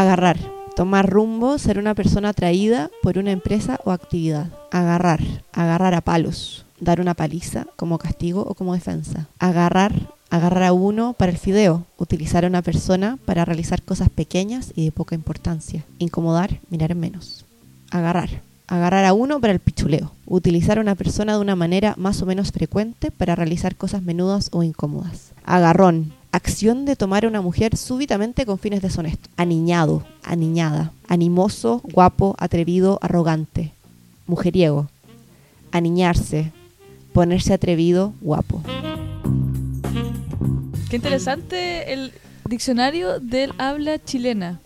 Agarrar. Tomar rumbo, ser una persona atraída por una empresa o actividad. Agarrar. Agarrar a palos. Dar una paliza como castigo o como defensa. Agarrar. Agarrar a uno para el fideo. Utilizar a una persona para realizar cosas pequeñas y de poca importancia. Incomodar, mirar en menos. Agarrar. Agarrar a uno para el pichuleo. Utilizar a una persona de una manera más o menos frecuente para realizar cosas menudas o incómodas. Agarrón. Acción de tomar a una mujer súbitamente con fines deshonestos. Aniñado, aniñada. Animoso, guapo, atrevido, arrogante. Mujeriego. Aniñarse. Ponerse atrevido, guapo. Qué interesante el diccionario del habla chilena.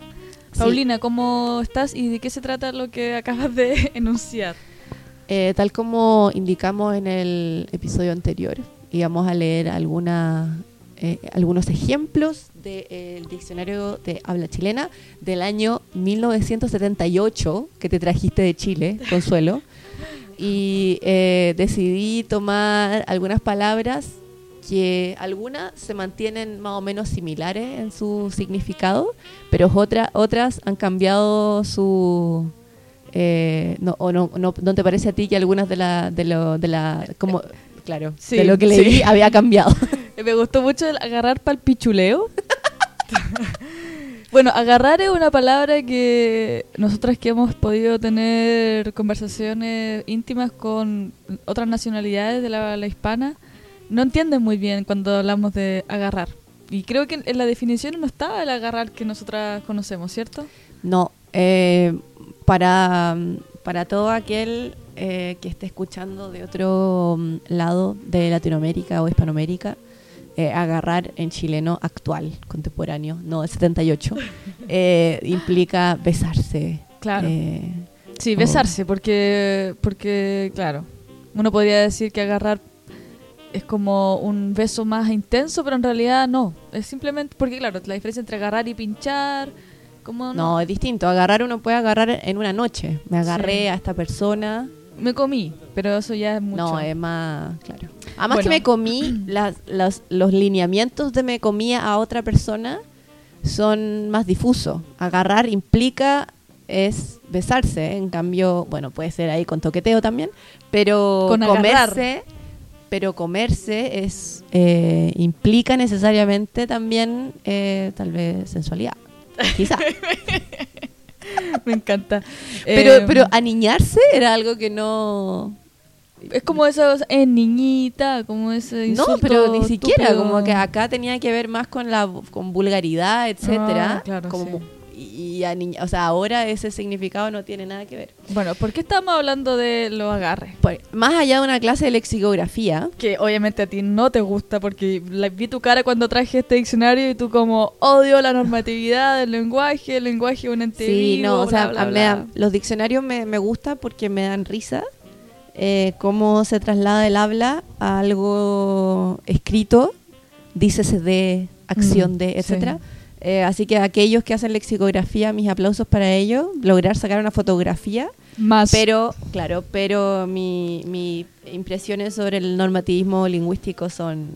Sí. Paulina, ¿cómo estás y de qué se trata lo que acabas de enunciar? Eh, tal como indicamos en el episodio anterior, íbamos a leer alguna, eh, algunos ejemplos del diccionario de habla chilena del año 1978 que te trajiste de Chile, Consuelo. Y eh, decidí tomar algunas palabras que algunas se mantienen más o menos similares en su significado, pero otra- otras han cambiado su... eh, no, ¿O no, no, no te parece a ti que algunas de la... De lo, de la como, claro, Sí, de lo que leí sí. había cambiado? Me gustó mucho el agarrar para el pichuleo. bueno, agarrar es una palabra que nosotras que hemos podido tener conversaciones íntimas con otras nacionalidades de la, la hispana, no entienden muy bien cuando hablamos de agarrar. Y creo que en la definición no estaba el agarrar que nosotras conocemos, ¿cierto? No, eh, para, para todo aquel eh, que esté escuchando de otro mm, lado de Latinoamérica o Hispanoamérica, eh, agarrar en chileno actual, contemporáneo, no de 78, eh, implica besarse. Claro. Sí, besarse, porque, porque, claro, uno podría decir que agarrar es como un beso más intenso, pero en realidad no. Es simplemente, porque claro, la diferencia entre agarrar y pinchar, como no, es distinto. Agarrar uno puede agarrar en una noche. Me agarré Sí. a esta persona. Me comí, pero eso ya es mucho. No, es más, claro. Además Bueno. que me comí, las, las- los lineamientos de me comía a otra persona son más difusos. Agarrar implica es besarse, en cambio, bueno, puede ser ahí con toqueteo también, pero Con comerse, pero comerse es eh, implica necesariamente también eh, tal vez sensualidad, quizá. me encanta. pero, Eh, pero aniñarse era algo que no es como eso, es niñita, como ese No, pero ni siquiera, como que acá tenía que ver más con la con vulgaridad, etcétera. Ah, claro, como, sí. Y, a niña- o sea, ahora ese significado no tiene nada que ver. Bueno, ¿por qué estamos hablando de los agarres? Por- más allá de una clase de lexicografía, Que obviamente a ti no te gusta porque la- vi tu cara cuando traje este diccionario y tú como odio la normatividad del lenguaje, el lenguaje es un ente sí, vivo, no, o sea, bla, los diccionarios me, me gusta porque me dan risa. eh, cómo se traslada el habla a algo escrito, dícese de, acción Mm, de, sí. Eh, así que aquellos que hacen lexicografía, mis aplausos para ellos. Lograr sacar una fotografía Más. Pero, claro, pero mi, mi impresiones sobre el normativismo lingüístico son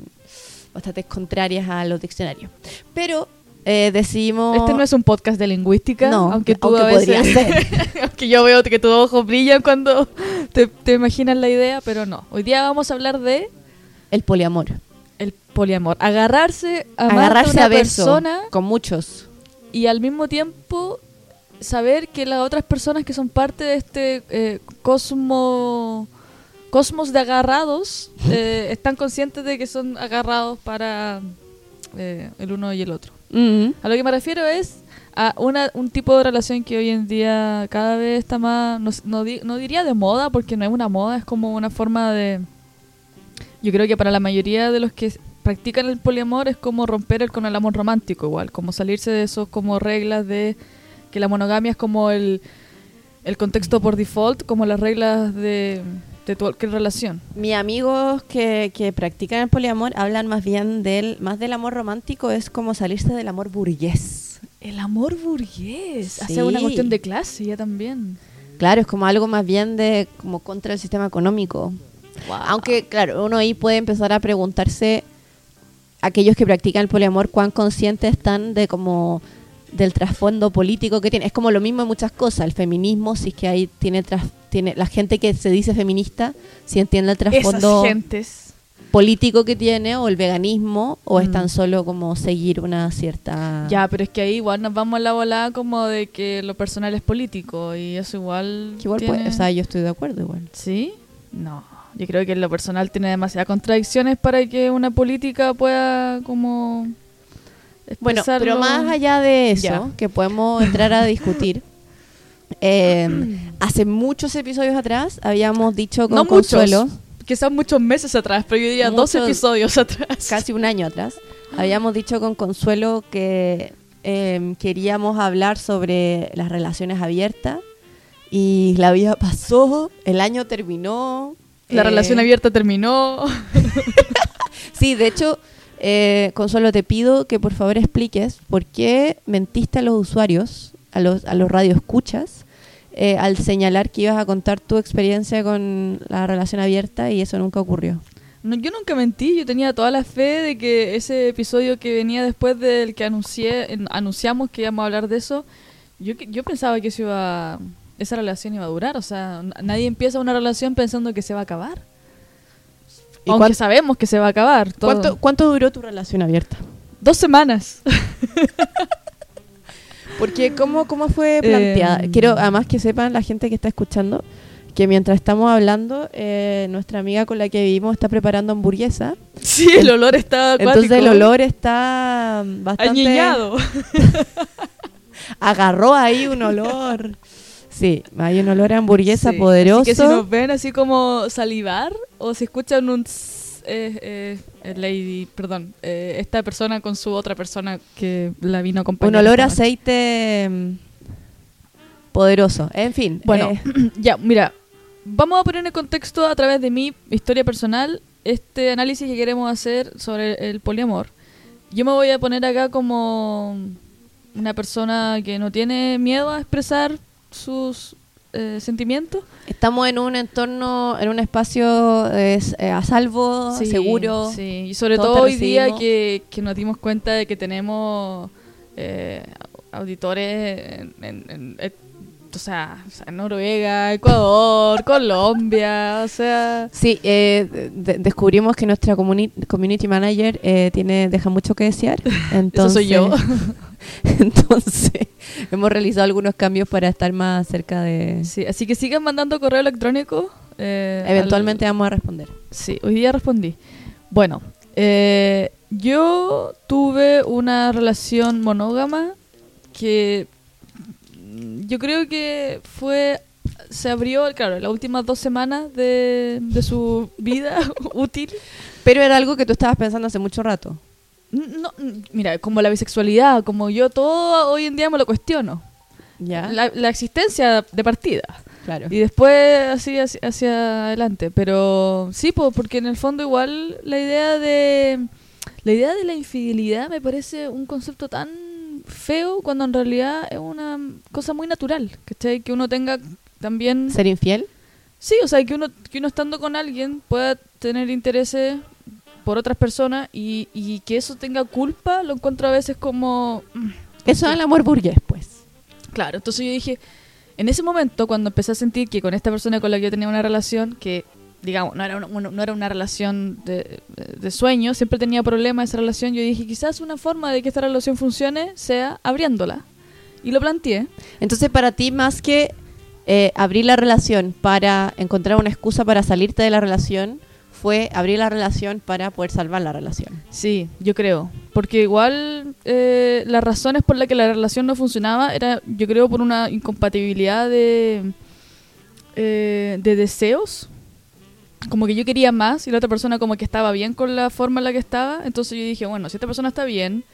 bastante contrarias a los diccionarios. Pero eh, decidimos... Este no es un podcast de lingüística, No, aunque tú aunque a veces, ser. aunque yo veo que tus ojos brillan cuando te, te imaginas la idea, pero no. Hoy día vamos a hablar de el poliamor. El poliamor, agarrarse a más de Agarrarse una a beso persona con muchos. y al mismo tiempo saber que las otras personas que son parte de este eh, cosmo cosmos de agarrados eh, están conscientes de que son agarrados para eh, el uno y el otro. A lo que me refiero es a una, un tipo de relación que hoy en día cada vez está más, no, no di- no diría de moda, porque no es una moda, es como una forma de... Yo creo que para la mayoría de los que practican el poliamor es como romper el, con el amor romántico igual, como salirse de esos como reglas de que la monogamia es como el, el contexto por default, como las reglas de, de cualquier relación. Mis amigos que, que practican el poliamor hablan más bien del, más del amor romántico, es como salirse del amor burgués. El amor burgués, hace Sí. una cuestión de clase ya también. Claro, es como algo más bien de como contra el sistema económico. Aunque, claro, uno ahí puede empezar a preguntarse, aquellos que practican el poliamor, cuán conscientes están de como del trasfondo político que tiene. Es como lo mismo en muchas cosas. El feminismo, si es que ahí tiene, tras, tiene la gente que se dice feminista, si entiende el trasfondo político que tiene, o el veganismo, o es Mm. tan solo como seguir una cierta... Ya, pero es que ahí igual nos vamos a la volada como de que lo personal es político y eso igual. Que igual tiene- puede- o sea, yo estoy de acuerdo igual. ¿Sí? No. Yo creo que lo personal tiene demasiadas contradicciones para que una política pueda como. Bueno, pero más allá de eso, Ya. que podemos entrar a discutir, eh, hace muchos episodios atrás habíamos dicho con No muchos. Consuelo, Quizás muchos meses atrás, pero yo diría dos Muchos- episodios atrás. casi un año atrás, habíamos dicho con Consuelo que eh, queríamos hablar sobre las relaciones abiertas y la vida pasó, el año terminó. La eh, relación abierta terminó. Sí, de hecho, eh, Consuelo, te pido que por favor expliques por qué mentiste a los usuarios, a los, a los radioescuchas, eh, al señalar que ibas a contar tu experiencia con la relación abierta y eso nunca ocurrió. No, yo nunca mentí, yo tenía toda la fe de que ese episodio que venía después del que anuncié, anunciamos que íbamos a hablar de eso, yo, yo pensaba que eso iba, esa relación iba a durar, o sea, nadie empieza una relación pensando que se va a acabar. ¿Y Aunque sabemos que se va a acabar. todo. ¿Cuánto, ¿Cuánto duró tu relación abierta? Dos semanas. Porque ¿cómo, cómo fue planteada? Eh, Quiero además que sepan la gente que está escuchando que mientras estamos hablando, eh, nuestra amiga con la que vivimos está preparando hamburguesa. sí, el olor estaba acuático. Entonces el olor está bastante... Añeñado. agarró ahí un olor. Sí, hay un olor a hamburguesa Sí, poderoso. Así que si nos ven así como salivar o si escuchan un tss, eh, eh, eh, lady, perdón, eh, esta persona con su otra persona que la vino a acompañar. un olor a aceite mm, poderoso. En fin, Bueno, eh, ya, mira, vamos a poner en contexto a través de mi historia personal este análisis que queremos hacer sobre el poliamor. Yo me voy a poner acá como una persona que no tiene miedo a expresar sus eh, sentimientos. estamos en un entorno, en un espacio eh, a salvo, Sí, seguro. Sí, y sobre todo hoy día que, que nos dimos cuenta de que tenemos eh, auditores en, en- en- o, sea, o sea, Noruega, Ecuador, Colombia, o sea... Sí, eh, de- descubrimos que nuestra comuni- community manager eh, tiene deja mucho que desear. Entonces, soy yo. entonces, hemos realizado algunos cambios para estar más cerca de... Sí, así que sigan mandando correo electrónico. eh, Eventualmente al- vamos a responder. Sí, hoy día respondí. Bueno, yo tuve una relación monógama que yo creo que fue se abrió, claro, las últimas dos semanas de, de su vida útil. Pero era algo que tú estabas pensando hace mucho rato. No, mira, como la bisexualidad, como yo todo hoy en día me lo cuestiono. ¿Ya? La, la existencia de partida. claro. Y después así hacia, hacia adelante. Pero sí, po, porque en el fondo igual la idea de la idea de la infidelidad me parece un concepto tan feo cuando en realidad es una cosa muy natural. ¿cachai? Que uno tenga también... ¿Ser infiel? Sí, o sea, que uno, que uno estando con alguien pueda tener intereses por otras personas y, y que eso tenga culpa, lo encuentro a veces como... mm, Eso es el amor burgués, pues. Claro, entonces yo dije, en ese momento, cuando empecé a sentir que con esta persona con la que yo tenía una relación, que digamos, no era una, no era una relación de, de sueño, siempre tenía problemas esa relación, yo dije, quizás una forma de que esta relación funcione sea abriéndola. Y lo planteé. Entonces, para ti, más que eh, abrir la relación para encontrar una excusa para salirte de la relación, fue abrir la relación para poder salvar la relación. Sí, yo creo. Porque igual eh, las razones por las que la relación no funcionaba era, yo creo, por una incompatibilidad de, eh, de deseos. Como que yo quería más y la otra persona como que estaba bien con la forma en la que estaba. Entonces yo dije, bueno, si esta persona está bien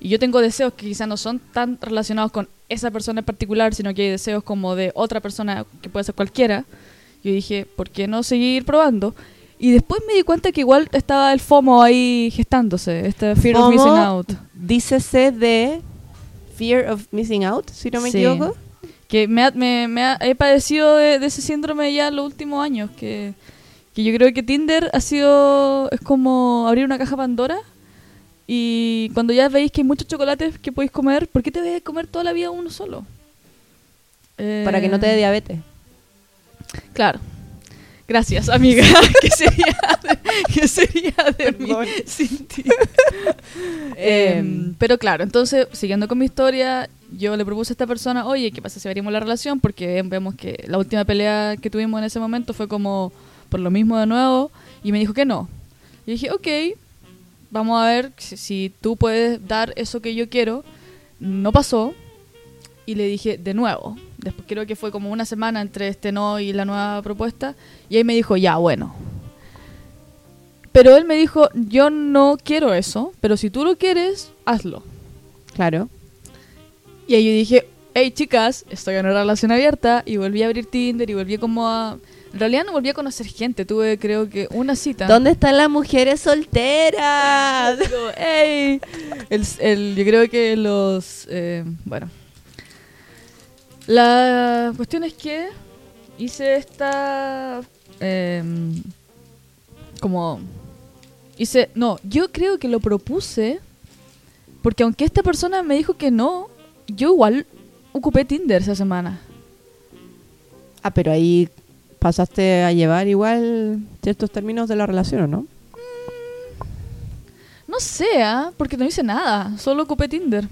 y yo tengo deseos que quizás no son tan relacionados con esa persona en particular, sino que hay deseos como de otra persona que puede ser cualquiera, yo dije, ¿por qué no seguir probando? Y después me di cuenta que igual estaba el FOMO ahí gestándose, este fear of missing out. Dícese de Fear of Missing Out, si no me Sí. equivoco. Que me, ha- me, me ha- he padecido de, de ese síndrome ya en los últimos años, que, que yo creo que Tinder ha sido, es como abrir una caja Pandora Y cuando ya veis que hay muchos chocolates que podéis comer, ¿por qué te debes comer toda la vida uno solo? Para que no te dé Eh, diabetes. Claro. Gracias, amiga. ¿Qué sería de, qué sería de mí sin ti? Em, pero claro, entonces, siguiendo con mi historia, yo le propuse a esta persona, oye, ¿qué pasa si abrimos la relación? Porque vemos que la última pelea que tuvimos en ese momento fue como por lo mismo de nuevo, y me dijo que no. Y dije, ok, vamos a ver si, si tú puedes dar eso que yo quiero. No pasó, y le dije de nuevo. Después creo que fue como una semana entre este no y la nueva propuesta. Y ahí me dijo, ya, bueno. Pero él me dijo, yo no quiero eso, pero si tú lo quieres, hazlo. Claro. Y ahí yo dije, hey chicas, estoy en una relación abierta y volví a abrir Tinder y volví como a... En realidad no volví a conocer gente, tuve creo que una cita. ¿Dónde están las mujeres solteras? Digo, "Ey". El, el- yo creo que los... eh, bueno. La cuestión es que hice esta... em, como... Hice... No, yo creo que lo propuse porque aunque esta persona me dijo que no, yo igual ocupé Tinder esa semana. Ah, pero ahí pasaste a llevar igual ciertos términos de la relación, ¿o no? No sé, ¿ah? porque no hice nada, solo ocupé Tinder.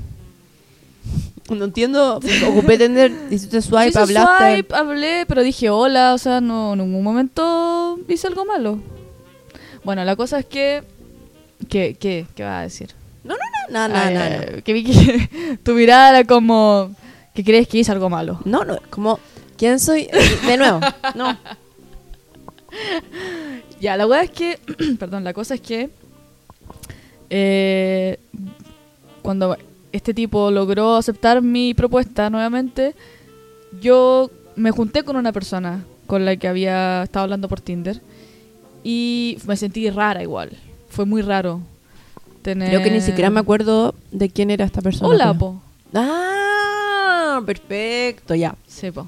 No entiendo. Ocupé Tinder, hiciste swipe, Hice hablaste. swipe, hablé, pero dije hola, o sea, no en ningún momento hice algo malo. Bueno, la cosa es que... ¿Qué, qué, qué vas a decir? No, no, no, Ay, no, ay, no. ay, Que vi que tu mirada era como... Que crees que hice algo malo. No, no, como, ¿quién soy? De nuevo, no. Ya, la verdad es que... perdón, la cosa es que... eh, cuando este tipo logró aceptar mi propuesta nuevamente, yo me junté con una persona con la que había estado hablando por Tinder y me sentí rara igual. Fue muy raro. Tener... Creo que ni siquiera me acuerdo de quién era esta persona. Hola, pero- po. Ah, perfecto, ya. Sí, po.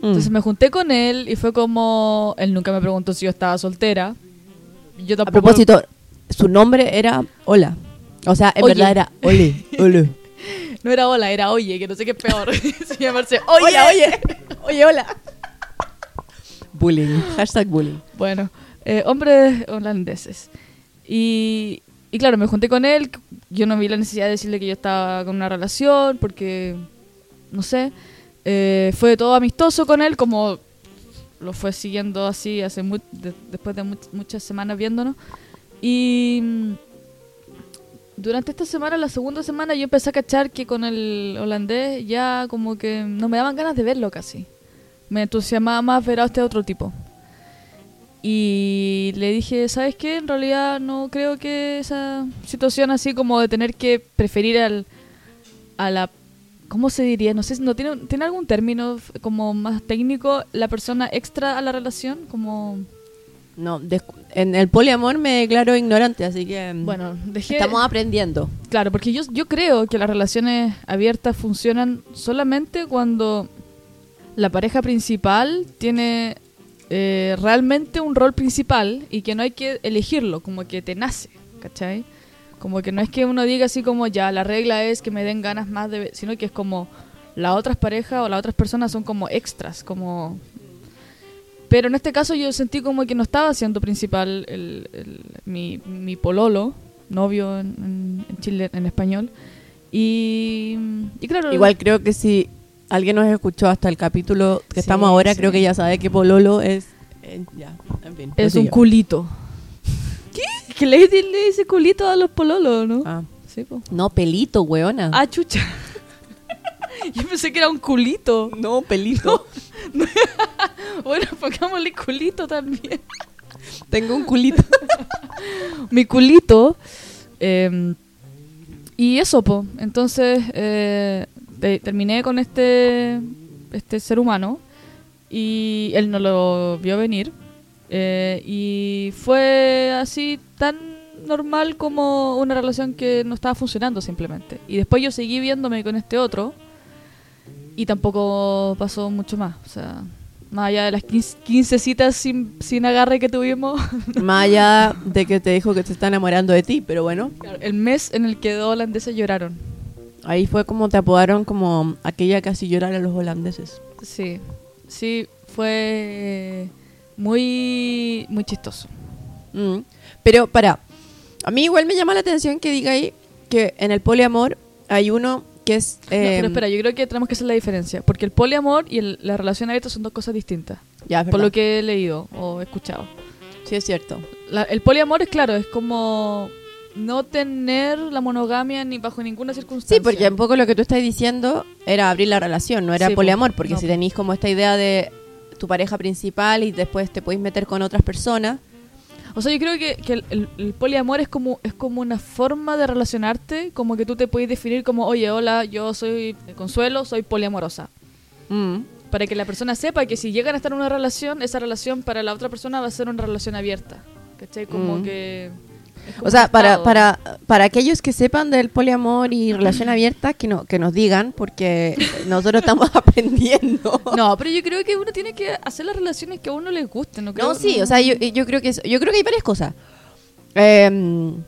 Mm. Entonces me junté con él y fue como... Él nunca me preguntó si yo estaba soltera. Yo A tampoco... propósito, su nombre era Hola. O sea, en Oye. verdad era Ole, Ole. No era hola, era oye, que no sé qué es peor. Se llamarse oye, oye, oye, hola. Bullying, hashtag bullying. Bueno, eh, hombres holandeses. Y, y claro, me junté con él. Yo no vi la necesidad de decirle que yo estaba con una relación porque, no sé, eh, fue todo amistoso con él, como lo fue siguiendo así hace mu- de- después de much- muchas semanas viéndonos. Y mm, durante esta semana, la segunda semana, yo empecé a cachar que con el holandés ya como que no me daban ganas de verlo casi. Me entusiasmaba más ver a este otro tipo. Y le dije, ¿sabes qué? En realidad no creo que esa situación así como de tener que preferir al, a la... ¿Cómo se diría? No sé, ¿no tiene, tiene algún término como más técnico la persona extra a la relación? Como... No, en el poliamor me declaro ignorante, así que mm, Bueno, dejé... estamos aprendiendo. Claro, porque yo, yo creo que las relaciones abiertas funcionan solamente cuando la pareja principal tiene eh, realmente un rol principal y que no hay que elegirlo, como que te nace, ¿cachai? Como que no es que uno diga así como ya, la regla es que me den ganas más de... sino que es como las otras parejas o las otras personas son como extras, como... Pero en este caso yo sentí como que no estaba siendo principal el, el- mi, mi pololo, novio en, en- en Chile, en español. Y, y claro... Igual creo que si alguien nos escuchó hasta el capítulo que Sí, estamos ahora, sí. creo que ya sabe que Pololo es... eh, ya, en fin. Es un culito. Que le, le dice culito a los pololos, ¿no? Ah. Sí, po. No, pelito, weona. Ah, chucha. Yo pensé que era un culito. no, pelito. Bueno, pongámosle culito también. Tengo un culito. Mi culito. eh, y eso, po. Entonces, eh, te- terminé con este, este ser humano. Y él no lo vio venir. Eh, y fue así tan normal como una relación que no estaba funcionando simplemente. Y después yo seguí viéndome con este otro. Y tampoco pasó mucho más. O sea, Más allá de las 15, 15 citas sin, sin agarre que tuvimos. Más allá de que te dijo que se está enamorando de ti, pero bueno. el mes en el que dos holandeses lloraron. Ahí fue como te apodaron como aquella que así llorar a los holandeses. Sí, sí, fue muy, muy chistoso. Mm. Pero para, a mí igual me llama la atención que diga ahí que en el poliamor hay uno que es... No, pero em, espera, yo creo que tenemos que hacer la diferencia. Porque el poliamor y el- la relación abierta son dos cosas distintas. ya, Por lo que he leído o escuchado. Sí, es cierto. La- el poliamor es claro, es como no tener la monogamia ni bajo ninguna circunstancia. Sí, porque un poco lo que tú estás diciendo era abrir la relación, no era Sí, poliamor, porque No, si tenéis como esta idea de tu pareja principal y después te podéis meter con otras personas, O sea, yo creo que, que el, el- el poliamor es como, es como una forma de relacionarte, como que tú te puedes definir como, oye, hola, yo soy Consuelo, soy poliamorosa. mm, Para que la persona sepa que si llegan a estar en una relación, esa relación para la otra persona va a ser una relación abierta. ¿Cachai? Como Mm. que... o sea, para, para, para aquellos que sepan del poliamor y relación abierta, que, no, que nos digan, porque nosotros estamos aprendiendo. No, pero yo creo que uno tiene que hacer las relaciones que a uno les gusten. No, creo- No, sí, o sea, yo, yo creo que yo creo que hay varias cosas. Em,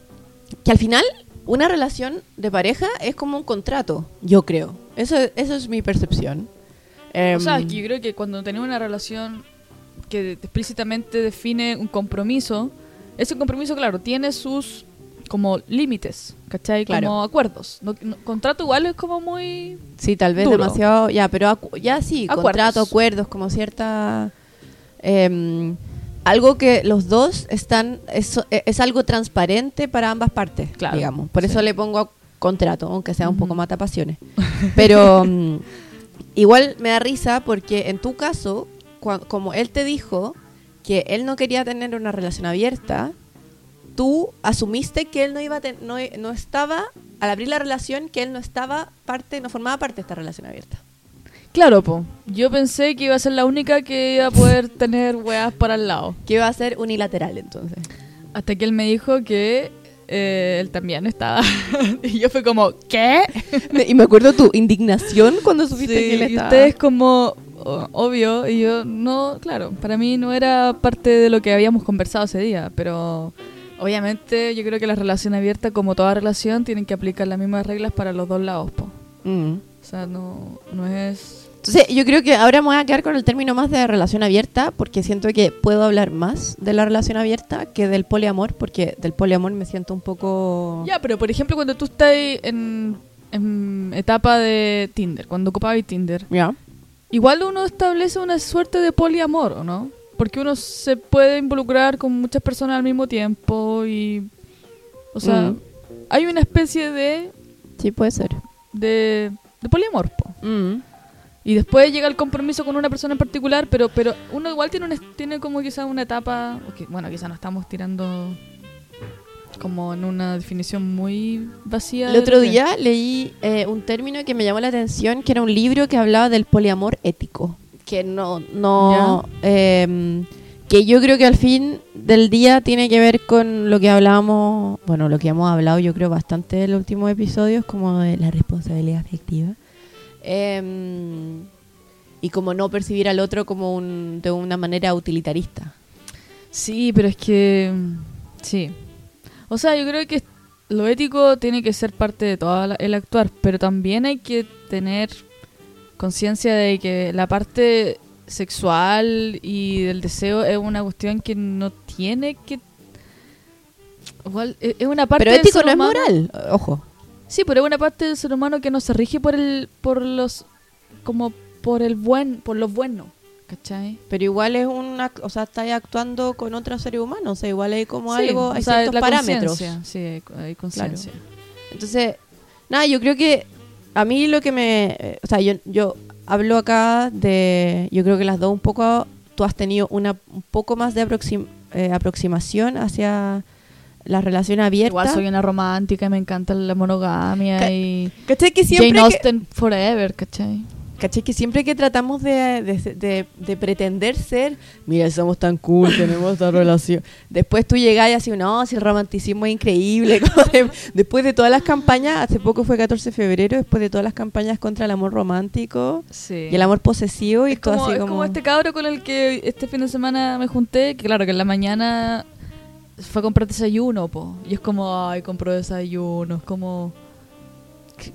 que al final una relación de pareja es como un contrato, yo creo. Eso, eso es mi percepción. O sea, Em, yo creo que cuando tenemos una relación que explícitamente define un compromiso, ese compromiso, claro, tiene sus como límites, ¿cachai? Claro. Como acuerdos. No- no- contrato igual es como muy... sí, tal vez duro. demasiado, ya, pero acu- ya sí, Acuerdos. contrato, acuerdos, como cierta... em, algo que los dos están, es, es algo transparente para ambas partes, Claro, digamos. Por sí. eso le pongo contrato, aunque sea un poco mata pasiones. Pero mm, igual me da risa porque en tu caso, como él te dijo que él no quería tener una relación abierta, tú asumiste que él no iba a ten- no, no estaba al abrir la relación que él no estaba parte, no formaba parte de esta relación abierta. Claro, po. Yo pensé que iba a ser la única que iba a poder tener weas para el lado. Que iba a ser unilateral entonces. Hasta que él me dijo que eh, él también estaba. y yo fue como, ¿qué? y me acuerdo tu indignación cuando supiste Sí, que él y estaba. ustedes como obvio y yo no claro para mí no era parte de lo que habíamos conversado ese día pero obviamente yo creo que la relación abierta como toda relación tienen que aplicar las mismas reglas para los dos lados po. Mm. o sea no no es Entonces, yo creo que ahora me voy a quedar con el término más de relación abierta, porque siento que puedo hablar más de la relación abierta que del poliamor, porque del poliamor me siento un poco... ya pero por ejemplo cuando tú estás en, en etapa de Tinder cuando ocupabas Tinder Ya. Igual uno establece una suerte de poliamor ¿o no? porque uno se puede involucrar con muchas personas al mismo tiempo y o sea Mm. hay una especie de Sí, puede ser. de, de poliamor po. Mm. y después llega el compromiso con una persona en particular pero pero uno igual tiene una, tiene como quizás una etapa bueno quizás no estamos tirando como en una definición muy vacía El otro día leí eh, un término que me llamó la atención, que era un libro que hablaba del poliamor ético. Que no, no, em, que yo creo que al fin del día tiene que ver con lo que hablábamos, bueno, lo que hemos hablado yo creo bastante en los últimos episodios, como de la responsabilidad afectiva. Em, y como no percibir al otro como un, de una manera utilitarista. Sí, pero es que. Sí. O sea, yo creo que lo ético tiene que ser parte de todo el actuar, pero también hay que tener conciencia de que la parte sexual y del deseo es una cuestión que no tiene que. Igual, e- es una parte Pero ético no es moral, ojo. Sí, pero es una parte del ser humano que no se rige por el. por los. como por el buen. por lo bueno. ¿Cachai? Pero igual es una, o sea, estáis actuando con otros seres humanos, o sea, igual hay como Sí, algo, o hay sea, ciertos la parámetros. Sí, hay- conciencia. Entonces, nada, yo creo que a mí lo que me, eh, o sea, yo, yo hablo acá de, yo creo que las dos un poco, tú has tenido una un poco más de aproxim- eh, aproximación hacia la relación abierta. Igual soy una romántica y me encanta la monogamia y ¿Cachai? Que Jane que, Austen forever, ¿cachai? Caché que siempre que tratamos de, de- de- de pretender ser, mira, somos tan cool, tenemos esta relación. Después tú llegás y así, no, si el romanticismo es increíble. después de todas las campañas, hace poco fue 14 de febrero, después de todas las campañas contra el amor romántico Sí. y el amor posesivo y es todo como, así es como... como este cabro con el que este fin de semana me junté, que claro, que en la mañana fue a comprar desayuno, po. Y es como, ay, compró desayuno, es como...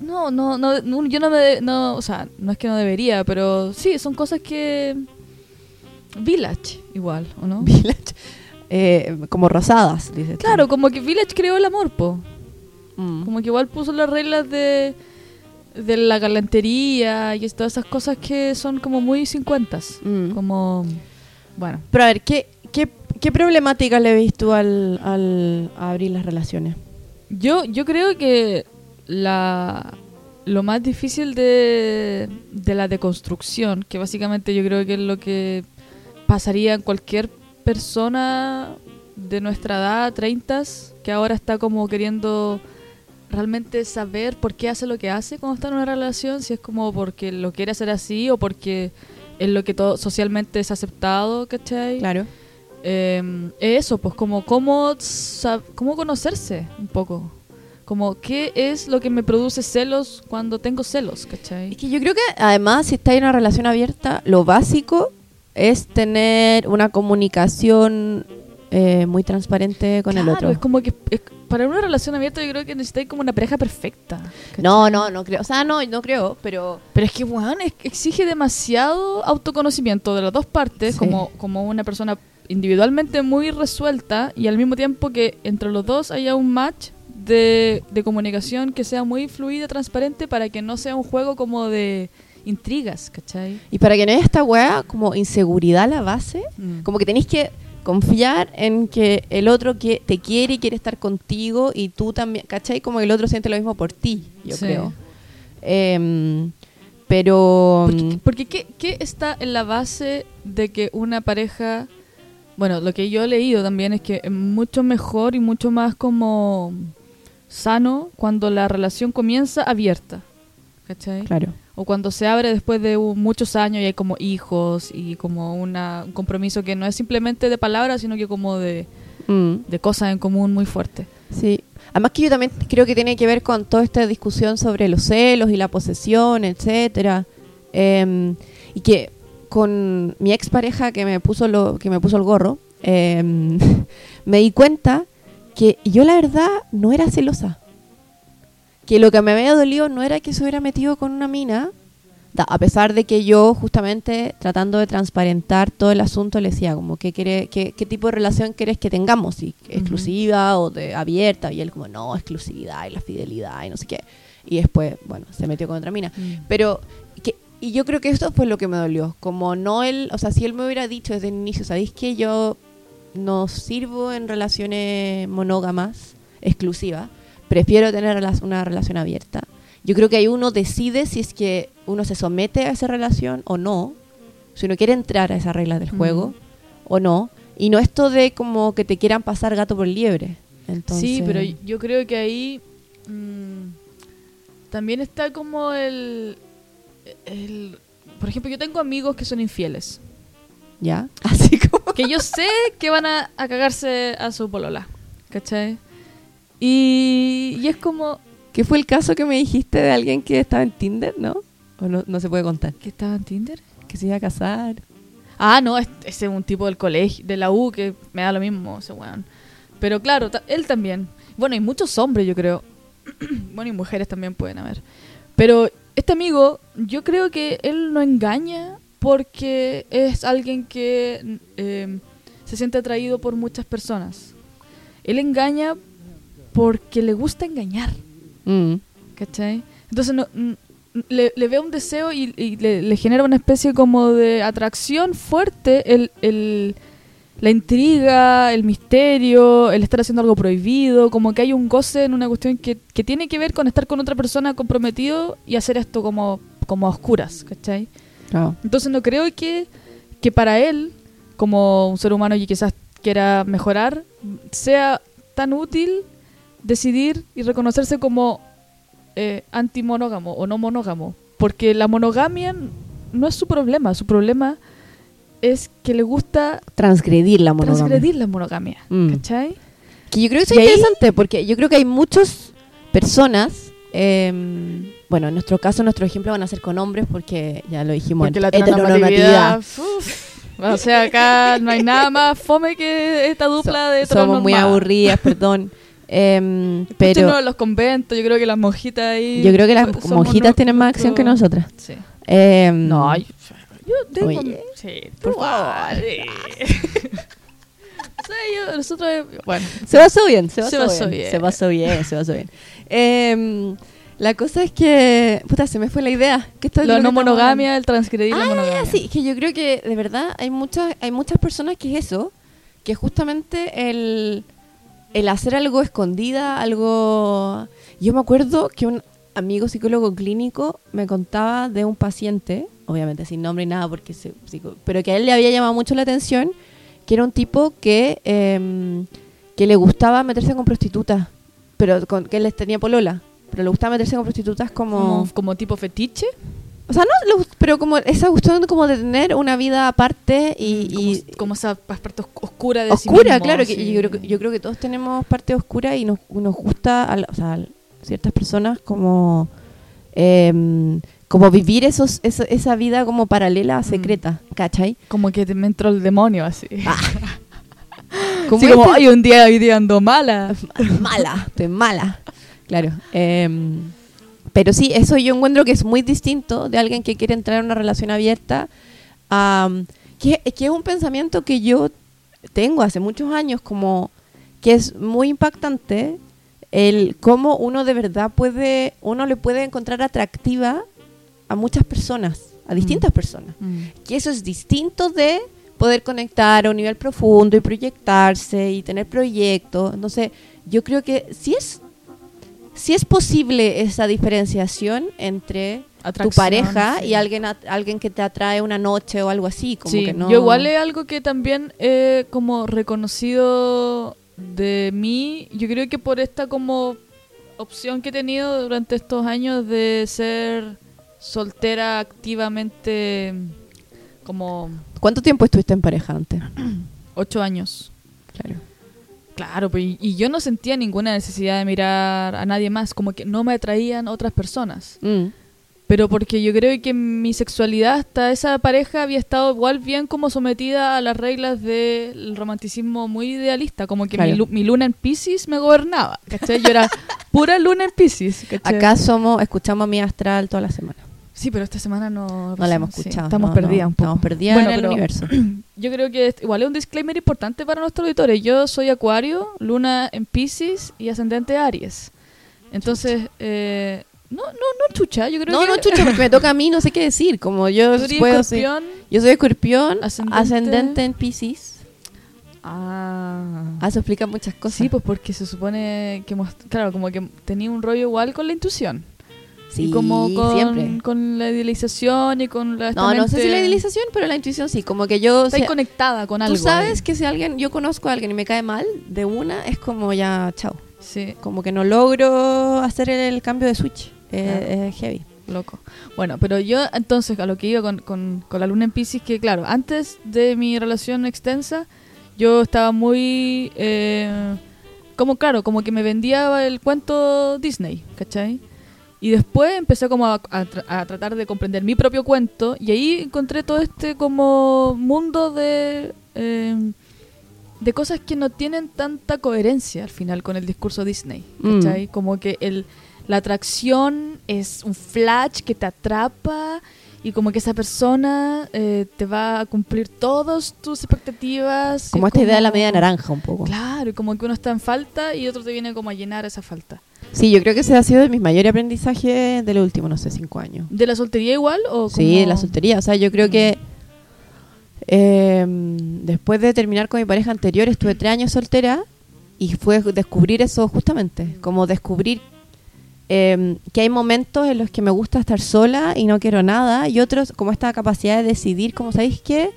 No, no, no, no, yo no me... de- No, o sea, no es que no debería, pero sí, son cosas que... Village, igual, ¿o no? Village, eh, como rosadas, dices. tú. Claro, como que Village creó el amor, po. Mm. Como que igual puso las reglas de, de la galantería y todas esas cosas que son como muy cincuentas. Mm. Como, bueno, Pero a ver, ¿qué, qué, qué problemática le ves tú al, al abrir las relaciones? yo, yo creo que la, lo más difícil de, de la deconstrucción, que básicamente yo creo que es lo que pasaría en cualquier persona de nuestra edad, 30, que ahora está como queriendo realmente saber por qué hace lo que hace cuando está en una relación, si es como porque lo quiere hacer así o porque es lo que todo socialmente es aceptado, ¿cachai? Claro. Eh, eso, pues como cómo, cómo conocerse un poco. Como qué es lo que me produce celos cuando tengo celos, Es ¿cachai? que yo creo que además si estáis en una relación abierta, lo básico es tener una comunicación eh, muy transparente con el Claro, otro. es como que es- para una relación abierta yo creo que necesitáis como una pareja perfecta. ¿cachai? No, no, no creo. O sea, no, no creo, pero... Pero es que, weón, es- exige demasiado autoconocimiento de las dos partes, Sí. como, como una persona individualmente muy resuelta y al mismo tiempo que entre los dos haya un match de, de comunicación que sea muy fluida, transparente, para que no sea un juego como de intrigas, ¿cachai? Y para que no haya esta weá como inseguridad a la base, Mm. como que tenéis que confiar en que el otro que te quiere y quiere estar contigo y tú también, ¿cachai? Como que el otro siente lo mismo por ti, yo Sí. creo. Em, pero... Porque, porque ¿qué, qué está en la base de que una pareja... Bueno, lo que yo he leído también es que es mucho mejor y mucho más como sano cuando la relación comienza abierta. ¿Cachai? Claro. O cuando se abre después de muchos años y hay como hijos y como una, un compromiso que no es simplemente de palabras, sino que como de, Mm. de cosas en común muy fuerte. Sí. Además que yo también creo que tiene que ver con toda esta discusión sobre los celos y la posesión, etcétera. Em, y que con mi expareja que me puso lo, que me puso el gorro, em, me di cuenta que yo la verdad no era celosa. Que lo que me había dolido no era que se hubiera metido con una mina, a pesar de que yo justamente tratando de transparentar todo el asunto le decía como qué quiere qué, qué tipo de relación quieres que tengamos si exclusiva o de abierta. Y él como no exclusividad y la fidelidad y no sé qué. Y después bueno se metió con otra mina. Pero que y yo creo que esto fue lo que me dolió. Como no él o sea si él me hubiera dicho desde el inicio sabéis que yo no sirvo en relaciones monógamas exclusivas. Prefiero tener una relación abierta. Yo creo que ahí uno decide si es que uno se somete a esa relación o no, si uno quiere entrar a esas reglas del juego o no, y no esto de como que te quieran pasar gato por liebre. Entonces, Sí, pero yo creo que ahí mm, también está como el, el... Por ejemplo, yo tengo amigos que son infieles. ¿Ya? Así como... Que yo sé que van a, a cagarse a su polola. ¿Cachai? Y, y es como... ¿Qué fue el caso que me dijiste de alguien que estaba en Tinder, no? ¿O no, no se puede contar? ¿Que estaba en Tinder? Que se iba a casar. Ah, no, es- ese es un tipo del colegio, de la U, que me da lo mismo, ese weón. Pero claro, él también. Bueno, y muchos hombres, yo creo. bueno, y mujeres también pueden haber. Pero este amigo, yo creo que él no engaña porque es alguien que eh, se siente atraído por muchas personas. Él engaña porque le gusta engañar. Mm. ¿Cachai? Entonces no, le, le ve un deseo y, y le, le genera una especie como de atracción fuerte el, el- la intriga, el misterio, el estar haciendo algo prohibido, como que hay un goce en una cuestión que, que tiene que ver con estar con otra persona comprometido y hacer esto como, como a oscuras, ¿cachai? Claro. Entonces no creo que, que para él, como un ser humano y quizás quiera mejorar, sea tan útil decidir y reconocerse como eh, antimonógamo o no monógamo. porque la monogamia no es su problema, su problema es que le gusta Transgredir la monogamia. transgredir la monogamia, Mm. ¿cachai? Que yo creo que eso es ahí- interesante porque yo creo que hay muchas personas, em, bueno, en nuestro caso, nuestro ejemplo van a ser con hombres porque ya lo dijimos, Porque la heteronormatividad. uf, o sea, acá no hay nada más fome que esta dupla de So- somos muy aburridas, perdón. Em, Pero los conventos, yo creo que las monjitas ahí. yo creo que las somos monjitas nu- tienen más acción que nosotras. Sí. Em, No, ay, yo tengo. Oye, sí, por favor. yo- nosotros. Bueno, Se pasó bien, se pasó, Se pasó bien, bien. Se pasó bien, se pasó bien. Em, la cosa es que. Puta, se me fue la idea. ¿Qué esto es la que no monogamia, el transgredir la Ah, monogamia. sí, que yo creo que de verdad hay muchas, hay muchas personas que es eso, que justamente el, el hacer algo escondida, algo... Yo me acuerdo que un amigo psicólogo clínico me contaba de un paciente, obviamente sin nombre y nada, porque se- psico- pero que a él le había llamado mucho la atención, que era un tipo que, em, que le gustaba meterse con prostitutas, pero con, que él les tenía polola, pero le gustaba meterse con prostitutas como, como tipo fetiche. o sea, no, pero como esa cuestión como de tener una vida aparte y, como, y como esa parte os- oscura de sí oscura, mismo, claro, que sí. yo, creo que yo creo que todos tenemos parte oscura y nos, nos gusta, a la- o sea, a ciertas personas como em, como vivir esos, eso- esa vida como paralela, Mm. secreta, ¿cachai? Como que te me entró el demonio así. Como, Así como, este- ay, un día hoy día ando mala. mala, estoy mala. Claro. em, pero sí, eso yo encuentro que es muy distinto de alguien que quiere entrar en una relación abierta. am, que, que es un pensamiento que yo tengo hace muchos años, como que es muy impactante el cómo uno de verdad puede, uno le puede encontrar atractiva a muchas personas, a distintas personas que eso es distinto de poder conectar a un nivel profundo y proyectarse y tener proyectos. Entonces, yo creo que sí es, sí es posible esa diferenciación entre tu pareja sí. y alguien, alguien que te atrae una noche o algo así. Como sí, que no... yo igual es algo que también he como reconocido de mí. Yo creo que por esta como opción que he tenido durante estos años de ser soltera activamente como ¿Cuánto tiempo estuviste en pareja antes? ocho años. Claro. Claro, pues, y, yo no sentía ninguna necesidad de mirar a nadie más, como que no me atraían otras personas. Mm. Pero porque yo creo que mi sexualidad hasta esa pareja había estado igual bien como sometida a las reglas del romanticismo muy idealista, como que mi, lu- mi luna en Pisces me gobernaba, ¿cachai? Yo era pura luna en Pisces, ¿cachai? Acá somos, escuchamos a mi astral toda la semana. Sí, pero esta semana no... No la hemos sí, escuchado. estamos no, perdidas no, un poco. Estamos perdidas Bueno, en el universo. Yo creo que es- igual es un disclaimer importante para nuestros auditores. Yo soy Acuario, Luna en Pisces y ascendente Aries. Entonces, eh, no, no, no chucha, yo creo No, que... no, chucha, porque me toca a mí, no sé qué decir. Como yo puedo ser- escorpión. Yo soy escorpión, Ascendente. ascendente, en Pisces. Ah. Ah, eso explica muchas cosas. Sí, pues porque se supone que, claro, como que tenía un rollo igual con la intuición. Sí, y como con, siempre. con la idealización y con la... No, no sé si la idealización, pero la intuición sí. Como que yo... Estás si- conectada con algo. Tú sabes que si alguien, yo conozco a alguien y me cae mal, de una es como ya, chao. Sí, Como que no logro hacer el, cambio de switch. Eh, Claro. Es heavy. loco. Bueno, pero yo entonces a lo que iba con, con, con la luna en Pisces, que claro, antes de mi relación extensa, yo estaba muy... eh, como claro, como que me vendía el cuento Disney, ¿cachai? Y después empecé como a, a tra- a tratar de comprender mi propio cuento y ahí encontré todo este como mundo de... eh, de cosas que no tienen tanta coherencia al final con el discurso Disney, Mm. ¿cachai? Como que el, la atracción es un flash que te atrapa y como que esa persona eh, te va a cumplir todas tus expectativas. Como esta idea de la media naranja un poco. Claro, y como que uno está en falta y otro te viene como a llenar esa falta. Sí, yo creo que ese ha sido de mis mayores aprendizajes de los últimos, no sé, cinco años. ¿De la soltería igual o Sí, de la soltería. O sea, yo creo Mm. que eh, después de terminar con mi pareja anterior, estuve tres años soltera y fue descubrir eso justamente, como descubrir eh, que hay momentos en los que me gusta estar sola y no quiero nada y otros como esta capacidad de decidir, como sabéis qué,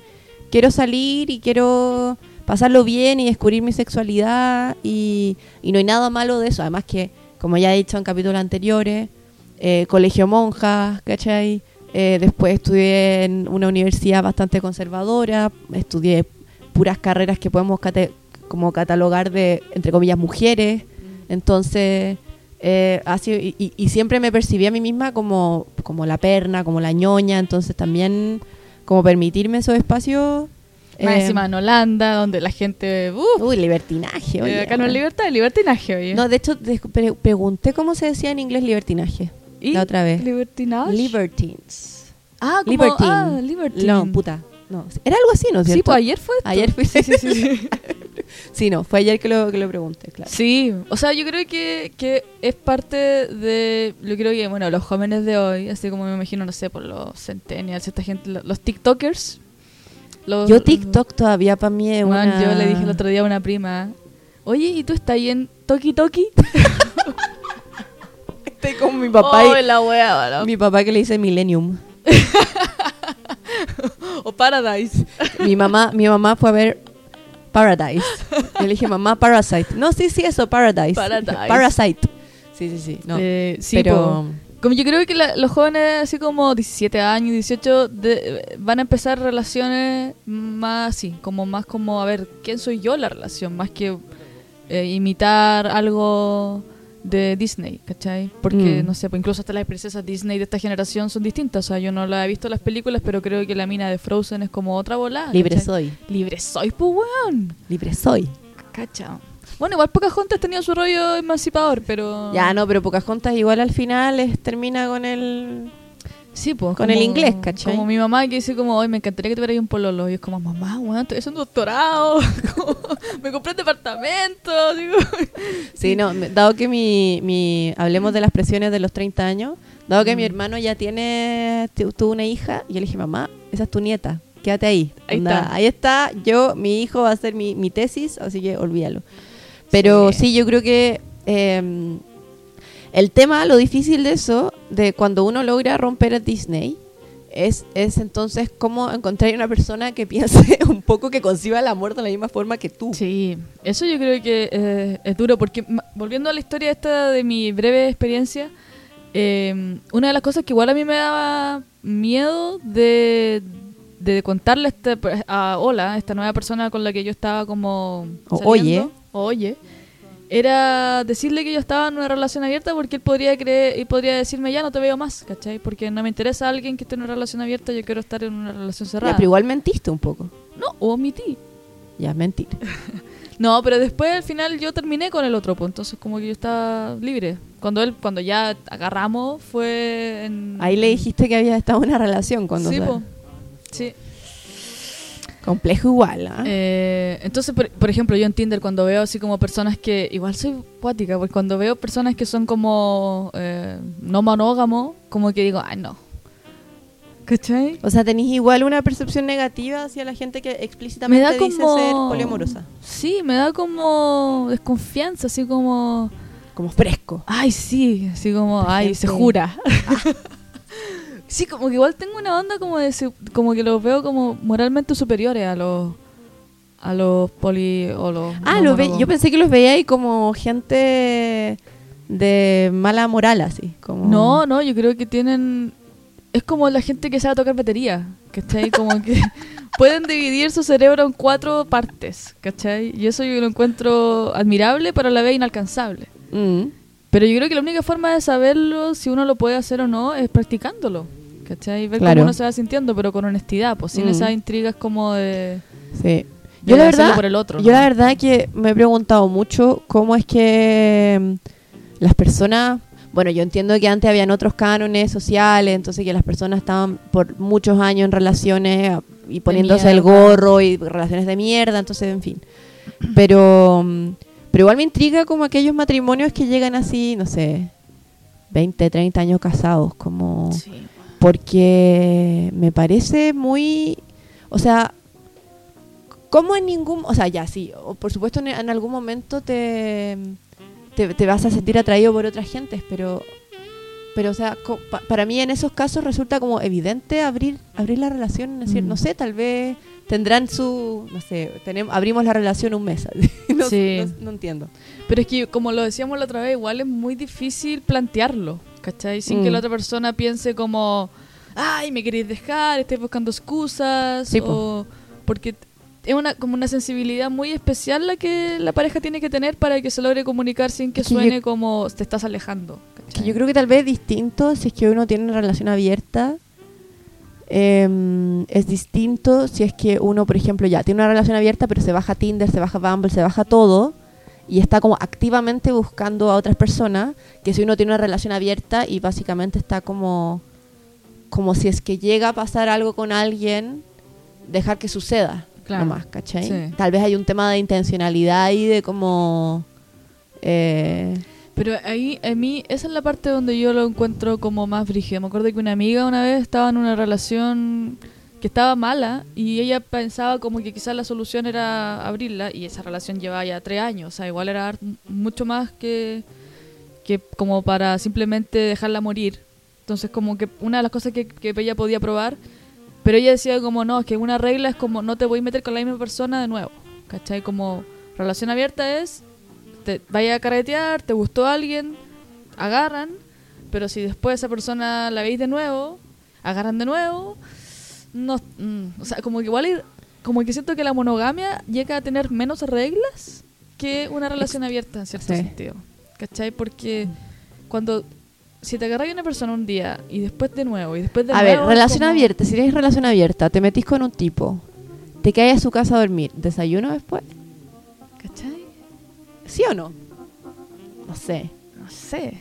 quiero salir y quiero pasarlo bien y descubrir mi sexualidad y, y no hay nada malo de eso. Además que, como ya he dicho en capítulos anteriores, eh, colegio monjas, ¿cachai? Eh, después estudié en una universidad bastante conservadora, estudié puras carreras que podemos cate- como catalogar de, entre comillas, mujeres. Entonces, eh, y- y siempre me percibí a mí misma como, como la perna, como la ñoña, entonces también como permitirme esos espacios. Más eh, encima en Holanda, donde la gente... Uy, libertinaje. eh, oye, acá no es bueno. libertad, es libertinaje, oye. No, de hecho, pre- pregunté cómo se decía en inglés libertinaje. ¿Y? la otra vez. Libertinage. Libertines. ah, como, Libertine. ah, libertine. No, puta. No, era algo así, ¿no es Sí, cierto? pues ayer fue esto. Ayer fue- Sí, sí, sí. sí. Sí, no, fue ayer que lo, que lo pregunté, claro. Sí, o sea, yo creo que, que es parte de, yo creo que, bueno, los jóvenes de hoy, así como me imagino, no sé, por los centennials, esta gente, lo- los TikTokers. Los- Yo TikTok todavía para mí es una... Yo le dije el otro día a una prima, oye, ¿y tú estás ahí en Toki Toki? Estoy con mi papá oh, y... la wea, ¿no? Mi papá que le dice Millennium. O Paradise. mi mamá mi mamá fue a ver Paradise. Yo le dije, mamá, Parasite. No, sí, sí, eso, Paradise. Paradise. Parasite. Sí, sí, sí. No. Eh, sí, pero... po. Como yo creo que la- los jóvenes, así como 17 años, 18, de- van a empezar relaciones más así, como más como, a ver, ¿quién soy yo la relación? Más que eh, imitar algo de Disney, ¿cachai? Porque, Mm. no sé, pues incluso hasta las princesas Disney de esta generación son distintas. O sea, yo no la he visto en las películas, pero creo que la mina de Frozen es como otra bola. Libre soy. Libre soy, pues, weón. Libre soy. Cacha. Bueno, igual Pocahontas tenía su rollo emancipador, pero... Ya, no, pero Pocahontas igual al final es- termina con el... Sí, pues. Con el inglés, ¿cachai? Como mi mamá que dice como, hoy me encantaría que tuvieras un pololo. Y es como, mamá, weón, estoy haciendo un doctorado. como, me compré un departamento. Digo, Sí, no, dado que mi, mi... Hablemos de las presiones de los 30 años. Dado que mi Mm. hermano ya tiene... tu- Tuvo una hija. Y yo le dije, mamá, esa es tu nieta. Quédate ahí. Ahí Onda, está. Ahí está. Yo, mi hijo va a ser mi, mi tesis, así que olvídalo. Pero Sí. sí, yo creo que... eh, el tema, lo difícil de eso, de cuando uno logra romper a Disney, es, es entonces cómo encontrar una persona que piense un poco que conciba el amor de la misma forma que tú. Sí, eso yo creo que eh, es duro porque volviendo a la historia esta de mi breve experiencia, eh, una de las cosas que igual a mí me daba miedo de, de contarle a, este- a Hola, a esta nueva persona con la que yo estaba como... Saliendo, oye. Oye, era decirle que yo estaba en una relación abierta porque él podría creer y podría decirme ya no te veo más, ¿cachai? Porque no me interesa alguien que esté en una relación abierta, yo quiero estar en una relación Ya, cerrada. pero igual mentiste un poco. No, o omití. Ya, mentir. No, pero después al final yo terminé con el otro, pues entonces como que yo estaba libre. Cuando él, cuando ya agarramos fue en... Ahí le dijiste que había estado en una relación cuando... Sí, po. Sí. Complejo igual, ¿ah? Eh, entonces, por, por ejemplo, yo en Tinder cuando veo así como personas que... Igual soy cuática, porque cuando veo personas que son como eh, no monógamo, como que digo, ay no. ¿Cachai? O sea, tenés igual una percepción negativa hacia la gente que explícitamente Me da dice como... ser poliamorosa. Sí, me da como desconfianza, así como... Como fresco. Ay, sí, así como, ay, se jura. sí, como que igual tengo una onda como de, como que los veo como moralmente superiores a los, a los poli o los. Ah, no lo ve- yo pensé que los veía ahí como gente de mala moral, así. Como... No, no, yo creo que tienen, es como la gente que sabe tocar batería, ¿cachai? Como que pueden dividir su cerebro en cuatro partes, ¿cachai? Y eso yo lo encuentro admirable, pero a la vez inalcanzable. Mm. Pero yo creo que la única forma de saberlo, si uno lo puede hacer o no, es practicándolo. ¿Cachai? Ver Claro. cómo uno se va sintiendo, pero con honestidad, pues sin Mm. esas intrigas como de... Sí. de Yo la verdad, por el otro, yo ¿no? la verdad que me he preguntado mucho cómo es que mm, las personas, bueno, yo entiendo que antes habían otros cánones sociales, entonces que las personas estaban por muchos años en relaciones y poniéndose el gorro y relaciones de mierda, entonces en fin. Pero mm, pero igual me intriga como aquellos matrimonios que llegan así, no sé, 20, 30 años casados, como Sí. Porque me parece muy, o sea, como en ningún, o sea, ya sí, o por supuesto en, en algún momento te, te, te vas a sentir atraído por otras gentes, pero, pero o sea, co- pa- para mí en esos casos resulta como evidente abrir, abrir la relación, es decir, Mm. no sé, tal vez tendrán su, no sé, tenemos, abrimos la relación un mes, no, Sí. no- no entiendo. Pero es que, como lo decíamos la otra vez, igual es muy difícil plantearlo, ¿cachai? Sin Mm. que la otra persona piense como, ay, me queréis dejar, estoy buscando excusas, Sí, po. o porque es una como una sensibilidad muy especial la que la pareja tiene que tener para que se logre comunicar sin que Es que yo- suene como te estás alejando. Yo creo que tal vez es distinto si es que uno tiene una relación abierta. em, es distinto si es que uno, por ejemplo, ya tiene una relación abierta, pero se baja Tinder, se baja Bumble, se baja todo y está como activamente buscando a otras personas. Que si uno tiene una relación abierta y básicamente está como, como si es que llega a pasar algo con alguien, dejar que suceda. Claro. Nomás, ¿cachai? Sí. Tal vez hay un tema de intencionalidad y de como. eh, Pero ahí, a mí, esa es la parte donde yo lo encuentro como más brígido. Me acuerdo que una amiga una vez estaba en una relación que estaba mala y ella pensaba como que quizás la solución era abrirla y esa relación llevaba ya tres años. O sea, igual era mucho más que, que como para simplemente dejarla morir. Entonces, como que una de las cosas que, que ella podía probar, pero ella decía como no, que una regla es como no te voy a meter con la misma persona de nuevo. ¿Cachai? Como relación abierta es te vaya a carretear, te gustó alguien, agarran, pero si después esa persona la veis de nuevo, agarran de nuevo, no, mm, o sea, como que igual como que siento que la monogamia llega a tener menos reglas que una relación abierta en cierto Sí. sentido. ¿Cachai? Porque cuando si te agarras a una persona un día y después de nuevo y después de A ver, nuevo es relación como- abierta. Si tienes relación abierta, te metís con un tipo, te caes a su casa a dormir, ¿desayuno después? ¿Cachai? ¿Sí o no? No sé. No sé.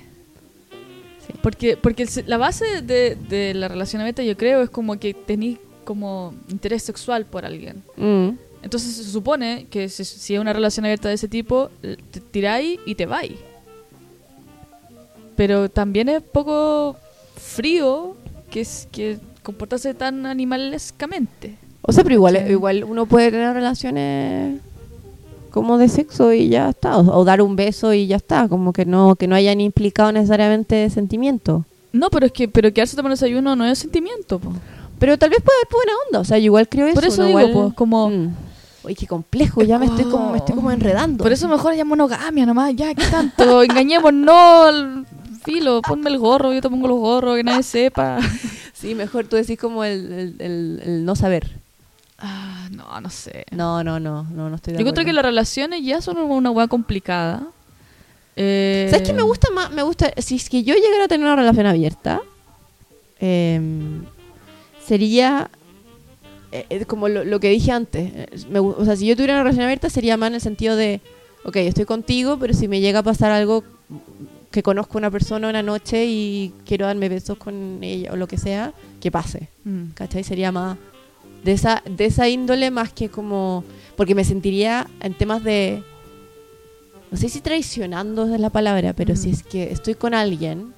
Sí. Porque, porque la base de, de la relación abierta, yo creo, es como que tenés como interés sexual por alguien. Mm. Entonces se supone que si, si es una relación abierta de ese tipo, te tiráis y te vais. Pero también es poco frío que es que comportarse tan animalescamente. O sea, pero igual, Sí. igual uno puede tener relaciones como de sexo y ya está. O, o dar un beso y ya está. Como que no, que no hayan implicado necesariamente sentimiento. No, pero es que pero quedarse tomando desayuno no es sentimiento. po. Pero tal vez puede haber buena onda. O sea, yo igual creo eso. Por eso ¿no? digo, Igual- pues, como... Mm. Oye, qué complejo. Ya me estoy como, me estoy como enredando. Por eso mejor ya monogamia nomás, ya, ¿qué tanto? Engañemos, no, filo, ponme el gorro, yo te pongo los gorros, que nadie sepa. Sí, mejor tú decís como el, el- el- el no saber. Ah, no, no sé. No, no, no, no, no estoy de Yo encuentro que las relaciones ya son una hueá complicada. Eh, ¿Sabes qué me gusta más? Me gusta, si es que yo llegara a tener una relación abierta, em, sería eh, eh, como lo, lo que dije antes. eh, me o sea, si yo tuviera una relación abierta, sería más en el sentido de, ok, estoy contigo, pero si me llega a pasar algo que conozco a una persona una noche y quiero darme besos con ella o lo que sea, que pase. Mm. ¿Cachai? Sería más de esa, de esa índole más que como... Porque me sentiría en temas de... No sé si traicionando es la palabra, pero si es que estoy con alguien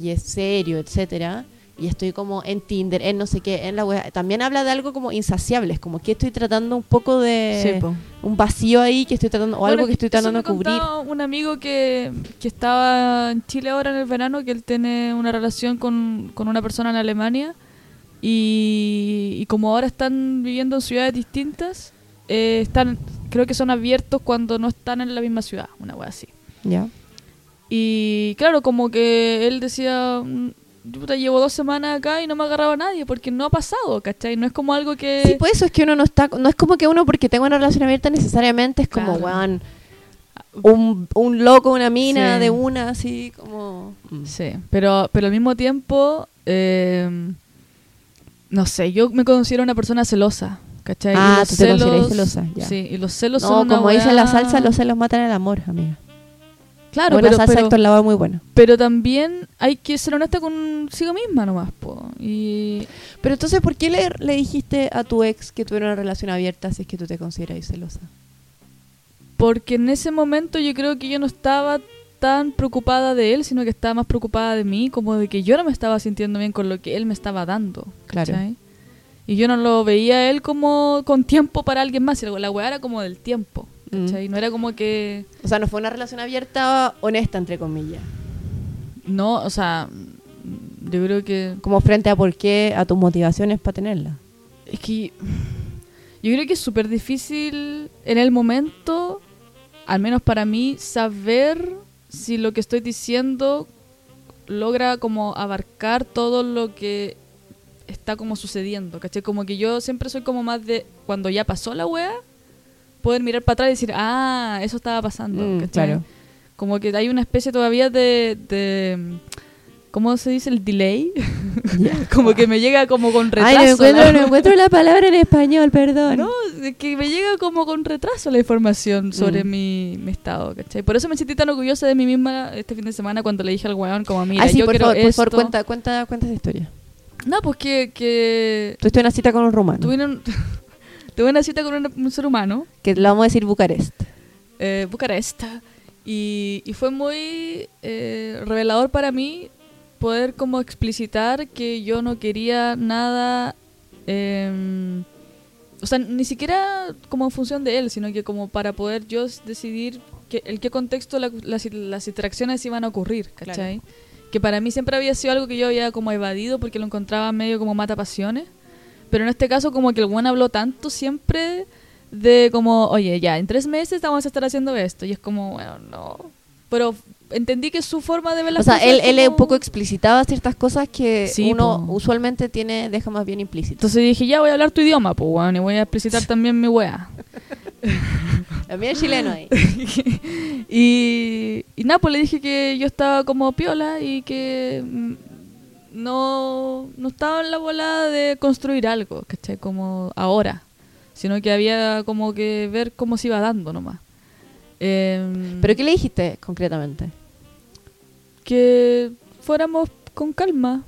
y es serio, etcétera, y estoy como en Tinder, en no sé qué, en la web, también habla de algo como insaciable, es como que estoy tratando un poco de Sí, un vacío ahí que estoy tratando, o Bueno, algo que estoy tratando de cubrir. Un amigo que, que estaba en Chile ahora en el verano, que él tiene una relación con, con una persona en Alemania y, y como ahora están viviendo en ciudades distintas, eh, están creo que son abiertos cuando no están en la misma ciudad, una wea así. Ya. Y claro, como que él decía, mm, puta, llevo dos semanas acá y no me ha agarrado a nadie, porque no ha pasado, ¿cachai? No es como algo que... Sí, pues eso es que uno no está, no es como que uno porque tenga una relación abierta necesariamente es como, Claro. weón, un, un loco, una mina Sí. de una, así como... mm. Sí, pero, pero al mismo tiempo, eh, no sé, yo me considero una persona celosa, ¿cachai? Y Ah, los tú te consideras celosa, ya. Sí, y los celos No, son como dice la salsa, los celos matan el amor, amiga. Claro, pero, muy buena. pero también hay que ser honesta consigo misma nomás, po. Y Pero entonces, ¿por qué le, le dijiste a tu ex que tuviera una relación abierta si es que tú te consideras celosa? porque en ese momento yo creo que yo no estaba tan preocupada de él, sino que estaba más preocupada de mí, como de que yo no me estaba sintiendo bien con lo que él me estaba dando. Claro. ¿cachai? Y yo no lo veía a él como con tiempo para alguien más, la weá era como del tiempo. Mm. ¿cachai? No era como que... O sea, no fue una relación abierta honesta, entre comillas. No, o sea, yo creo que... Como frente a por qué, a tus motivaciones para tenerla. Es que yo creo que es súper difícil en el momento, al menos para mí, saber si lo que estoy diciendo logra como abarcar todo lo que está como sucediendo, ¿cachai? Como que yo siempre soy como más de cuando ya pasó la wea, poder mirar para atrás y decir, ah, eso estaba pasando, Mm, claro. Como que hay una especie todavía de, de ¿cómo se dice? El delay. como que me llega como con retraso. Ay, no encuentro, la- no encuentro la palabra en español, perdón. No, que me llega como con retraso la información sobre Mm. mi, mi estado, ¿cachai? Por eso me sentí tan orgullosa de mí misma este fin de semana cuando le dije al weón como, mira, Ay, sí, yo por quiero favor, por favor, esto". cuenta, cuenta, cuenta esa historia. No, pues que, que Tuviste una cita con un rumano, tuve, un- tuve una cita con un, un ser humano, que le vamos a decir Bucarest. eh, Bucarest, y, y fue muy eh, revelador para mí poder como explicitar que yo no quería nada, em, o sea, ni siquiera como en función de él, sino que como para poder yo decidir que, en qué contexto la- las, las interacciones iban a ocurrir, ¿cachai? Que para mí siempre había sido algo que yo había como evadido porque lo encontraba medio como mata pasiones. Pero en este caso como que el buen habló tanto siempre de como, oye, ya, en tres meses vamos a estar haciendo esto. Y es como, bueno, no. Pero entendí que su forma de ver las O sea, cosas él, él un poco explicitaba ciertas cosas que Sí, uno po. usualmente tiene deja más bien implícito. Entonces dije, ya voy a hablar tu idioma, pues, weón, y voy a explicitar también mi wea. También chileno ahí. y, y nada, pues le dije que yo estaba como piola y que mm, no, no estaba en la volada de construir algo, ¿cachai? Como ahora, sino que había como que ver cómo se iba dando nomás. Em, ¿Pero qué le dijiste concretamente? que fuéramos con calma.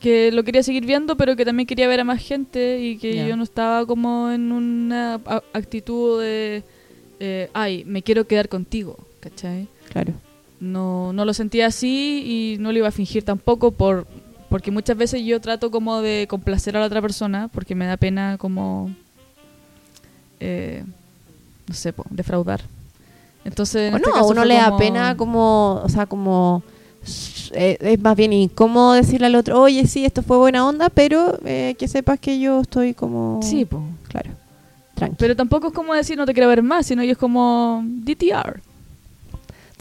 Que lo quería seguir viendo, pero que también quería ver a más gente y que yo no estaba como en una actitud de, eh, ay, me quiero quedar contigo, ¿cachai? Claro. No, no lo sentía así y no lo iba a fingir tampoco por porque muchas veces yo trato como de complacer a la otra persona porque me da pena como eh, no sé po, defraudar entonces en O este caso uno le da como- pena como, o sea, como eh, es más bien incómodo decirle al otro, oye, sí, esto fue buena onda, pero eh, que sepas que yo estoy como... sí po. Claro. Tranquilo. pero tampoco es como decir no te quiero ver más sino que es como DTR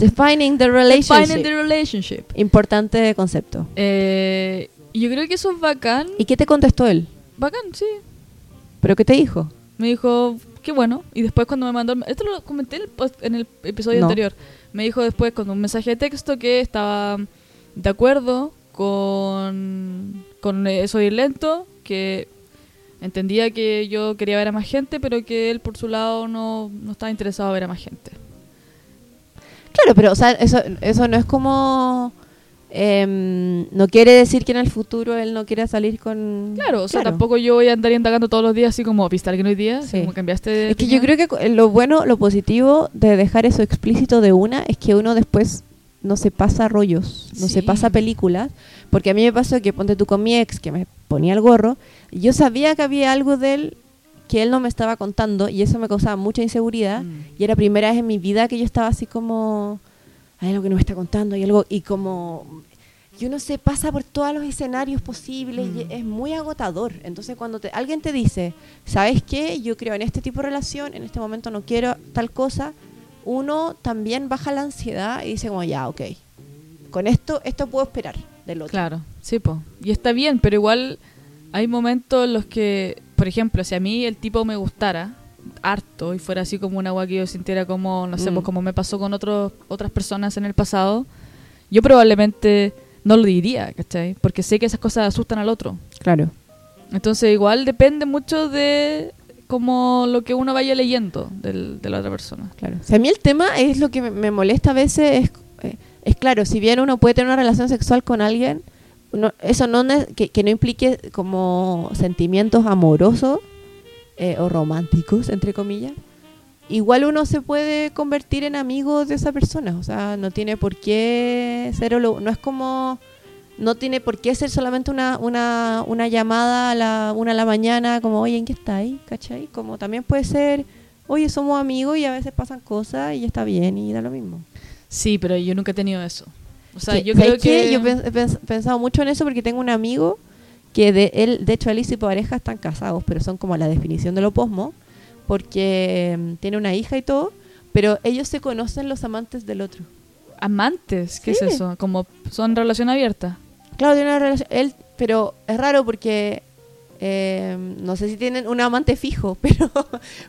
Defining the relationship. Defining the relationship Importante concepto. Eh, yo creo que eso es bacán ¿Y qué te contestó él? bacán sí ¿Pero qué te dijo? Me dijo, qué bueno. Y después cuando me mandó... Esto lo comenté en el, post- en el episodio No. anterior. Me dijo después con un mensaje de texto que estaba de acuerdo con, con eso de ir lento, que entendía que yo quería ver a más gente, pero que él por su lado no, no estaba interesado en ver a más gente. Claro, pero o sea, eso, eso no es como... em, no quiere decir que en el futuro él no quiera salir con... Claro, o sea, Claro. tampoco yo voy a andar indagando todos los días así como, ¿viste a alguien hoy día? Sí. como cambiaste de Es que yo opinión?". creo que lo bueno, lo positivo de dejar eso explícito de una es que uno después no se pasa rollos, no se pasa películas, porque a mí me pasó que ponte tú con mi ex que me ponía el gorro, y yo sabía que había algo de él que él no me estaba contando y eso me causaba mucha inseguridad Mm. y era primera vez en mi vida que yo estaba así como hay algo que no me está contando, hay algo y como y uno se pasa por todos los escenarios posibles y Mm. es muy agotador. Entonces cuando te- alguien te dice, ¿sabes qué? Yo creo en este tipo de relación, en este momento no quiero tal cosa, uno también baja la ansiedad y dice como, ya, ok, con esto, esto puedo esperar del otro. Claro, sí, po. Y está bien, pero igual hay momentos en los que, por ejemplo, si a mí el tipo me gustara harto y fuera así como una agua que yo sintiera como, no sé, Mm. pues como me pasó con otros otras personas en el pasado, yo probablemente no lo diría, ¿cachai? Porque sé que esas cosas asustan al otro. Claro. Entonces igual depende mucho de como lo que uno vaya leyendo del- de la otra persona. Claro. O sea, a mí el tema es lo que me, me molesta a veces, es, eh, es claro, si bien uno puede tener una relación sexual con alguien, uno- eso no que, que no implique como sentimientos amorosos eh, o románticos, entre comillas, igual uno se puede convertir en amigo de esa persona. O sea, no tiene por qué ser, no es como, no tiene por qué ser solamente una, una, una llamada a la una de la mañana, como, oye, ¿en qué está ahí? ¿Cachai? Como también puede ser, oye, somos amigos y a veces pasan cosas y está bien y da lo mismo. Sí, pero yo nunca he tenido eso. O sea, Que- yo creo ¿sabes qué? que... Yo he pens- pens- pensado mucho en eso porque tengo un amigo que de él, de hecho él y su pareja están casados, pero son como la definición de lo posmo, porque mm, tiene una hija y todo, pero ellos se conocen los amantes del otro. amantes. ¿Qué Sí. es eso? Como son relación abierta. Claro, tiene una relación. Él, pero es raro porque eh, no sé si tienen un amante fijo, pero,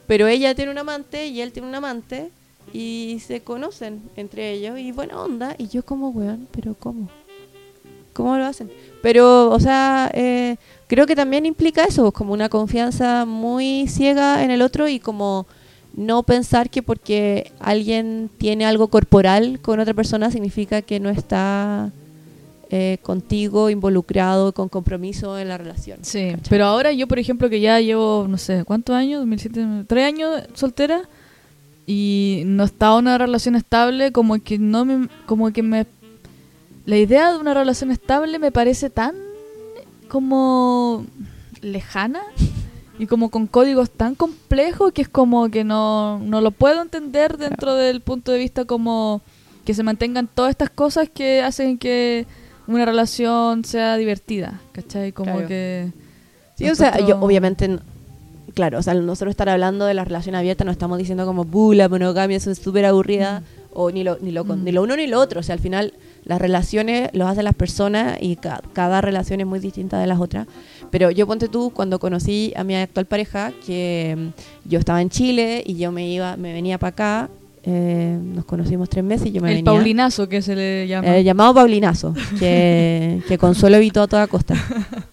pero ella tiene un amante y él tiene un amante y se conocen entre ellos y buena onda. Y yo, como weón, pero ¿cómo? ¿Cómo lo hacen? Pero, o sea, eh, creo que también implica eso, como una confianza muy ciega en el otro y como no pensar que porque alguien tiene algo corporal con otra persona significa que no está eh, contigo involucrado con compromiso en la relación. Sí, ¿cachai? pero ahora yo, por ejemplo, que ya llevo, no sé, ¿cuántos años? 2007, tres años soltera y no estaba en una relación estable, como que no me, como que me, la idea de una relación estable me parece tan como lejana y como con códigos tan complejos que es como que no, no lo puedo entender dentro del punto de vista como que se mantengan todas estas cosas que hacen que una relación sea divertida, ¿cachai? Como Claro. que... Sí, o sea, yo obviamente, claro, o sea, nosotros estar hablando de la relación abierta no estamos diciendo como, buh, la monogamia es súper aburrida, o ni lo, ni, lo, con- Mm. ni lo uno ni lo otro. O sea, al final las relaciones los hacen las personas y ca- cada relación es muy distinta de las otras. Pero yo ponte tú, cuando conocí a mi actual pareja, que mm, yo estaba en Chile y yo me iba, me venía para acá, eh, nos conocimos tres meses y yo me el venía. paulinazo que se le llama. Eh, llamado Paulinazo, que, que Consuelo evitó a toda costa.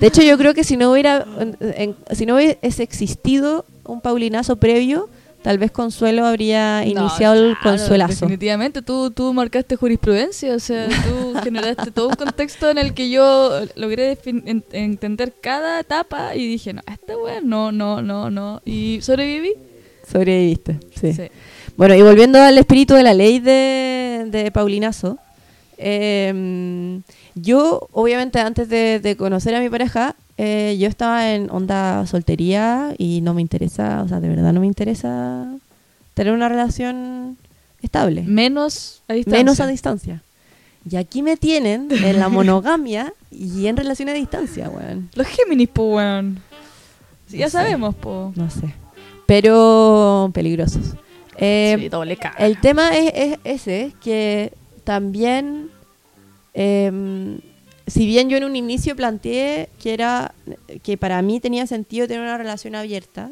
De hecho, yo creo que si no hubiera, en- si no hubiese existido un Paulinazo previo, tal vez Consuelo habría No, iniciado el Consuelazo. Definitivamente, tú, tú marcaste jurisprudencia, o sea, tú generaste todo un contexto en el que yo logré en- entender cada etapa y dije, no, esta weá, no, no, no, no. Y sobreviví. Sobreviviste, sí. Sí. Bueno, y volviendo al espíritu de la ley de, de Paulinazo, eh, yo, obviamente, antes de, de conocer a mi pareja, eh, yo estaba en onda soltería y no me interesa, o sea, de verdad no me interesa tener una relación estable. Menos a distancia. Menos a distancia. Y aquí me tienen en la monogamia y en relación a distancia, weón. Los Géminis, po, weón. Sí, ya sé. sabemos, po. No sé. Pero peligrosos. Eh, sí, doble cara. El tema es, es ese, que también, em, si bien yo en un inicio planteé que era que para mí tenía sentido tener una relación abierta,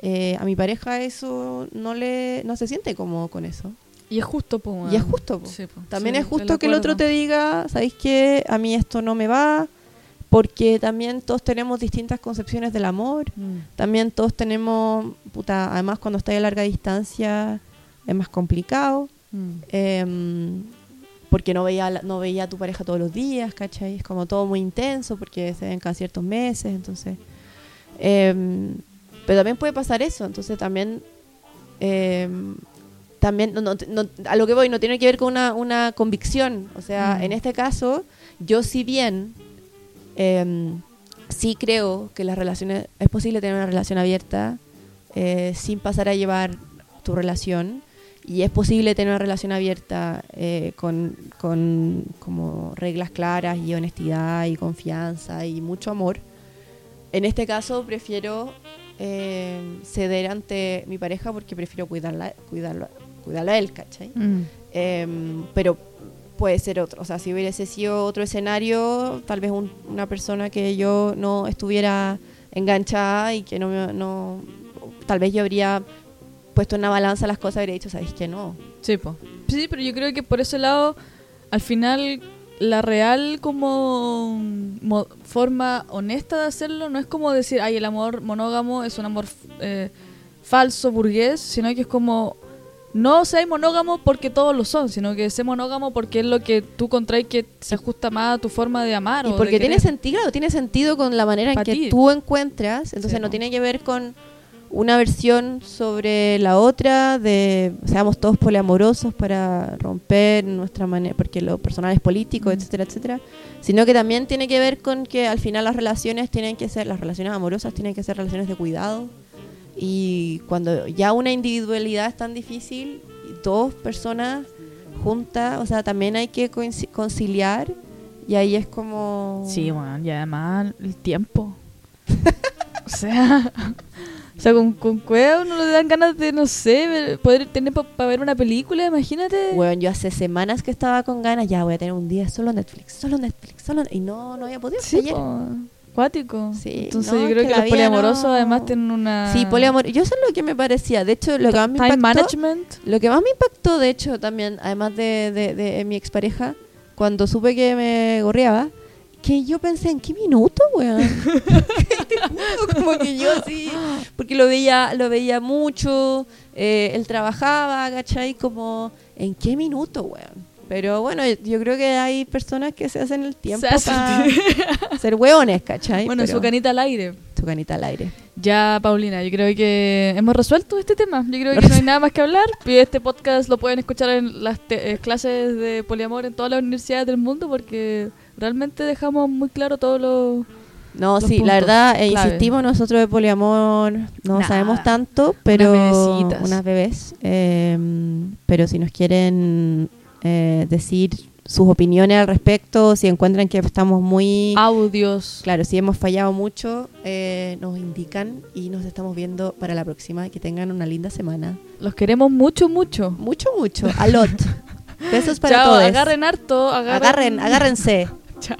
eh, a mi pareja eso no le no se siente como con eso. Y es justo, po. Y es justo. po. Sí, po. También Sí, es justo que el otro te diga, ¿sabéis qué? A mí esto no me va, porque también todos tenemos distintas concepciones del amor. Mm. También todos tenemos, puta, además cuando estás a larga distancia es más complicado, Mm. em, porque no veía, no veía a tu pareja todos los días, ¿cachai? Es como todo muy intenso porque se ven cada ciertos meses, entonces... em, pero también puede pasar eso, entonces también... em, también, no, no- no- a lo que voy, no tiene que ver con una, una convicción. O sea, Mm. en este caso, yo si bien em, sí creo que las relaciones es posible tener una relación abierta eh, sin pasar a llevar tu relación y es posible tener una relación abierta eh, con, con como reglas claras y honestidad y confianza y mucho amor. En este caso prefiero eh, ceder ante mi pareja porque prefiero cuidarla, cuidarlo, cuidarlo a él, ¿cachai? Mm. Em, pero puede ser otro. O sea, si hubiese sido otro escenario, tal vez un- una persona que yo no estuviera enganchada y que no, me- no tal vez yo habría puesto en una balanza las cosas habría dicho, ¿sabéis que no? Sí, po. Sí, pero yo creo que por ese lado, al final, la real como mo- forma honesta de hacerlo no es como decir, ay, el amor monógamo es un amor eh, falso, burgués, sino que es como, no seas monógamo porque todos lo son, sino que sé monógamo porque es lo que tú contraes que se ajusta más a tu forma de amar. Y o de porque tiene sentido, tiene sentido con la manera en Pa' que ti. tú encuentras, entonces Sí, no tiene que ver con una versión sobre la otra, de seamos todos poliamorosos para romper nuestra manera, porque lo personal es político, etcétera, etcétera, sino que también tiene que ver con que al final las relaciones tienen que ser, las relaciones amorosas tienen que ser relaciones de cuidado, y cuando ya una individualidad es tan difícil, dos personas juntas, o sea, también hay que conciliar, y ahí es como... Sí, bueno, y además el tiempo. o sea, O sea, con, con cueva uno le dan ganas de, no sé, poder tener para ver una película, imagínate. Bueno, yo hace semanas que estaba con ganas, ya voy a tener un día solo Netflix, solo Netflix, solo y no, no había podido. Sí, ayer. acuático. Sí, Entonces no, yo creo que que, los poliamorosos no- además tienen una... Sí, poliamor. Yo sé lo que me parecía. De hecho, lo que más me impactó, management. lo que más me impactó, de hecho, también, además de, de, de mi expareja, cuando supe que me gorreaba, que yo pensé, ¿en qué minuto, weón? Te juro, como que yo así, porque lo veía, lo veía mucho, eh, él trabajaba, ¿cachai? Como, ¿en qué minuto, weón? Pero bueno, yo creo que hay personas que se hacen el tiempo Se para ser hueones, ¿cachai? Bueno, Pero su canita al aire. su canita al aire. Ya, Paulina, yo creo que hemos resuelto este tema. Yo creo que no hay nada más que hablar. Y este podcast lo pueden escuchar en las te- eh, clases de poliamor en todas las universidades del mundo porque realmente dejamos muy claro todo lo... No, Los sí, puntos la verdad, eh, clave. insistimos nosotros de poliamor, no Nada. sabemos tanto, pero bebecitas. unas bebés, eh, pero si nos quieren eh, decir sus opiniones al respecto, si encuentran que estamos muy, Audios. claro, si hemos fallado mucho, eh, nos indican y nos estamos viendo para la próxima. Que tengan una linda semana. Los queremos mucho, mucho. Mucho, mucho. A lot. Besos para Chao, todos. agarren harto. Agarren, agarren, agárrense. 这。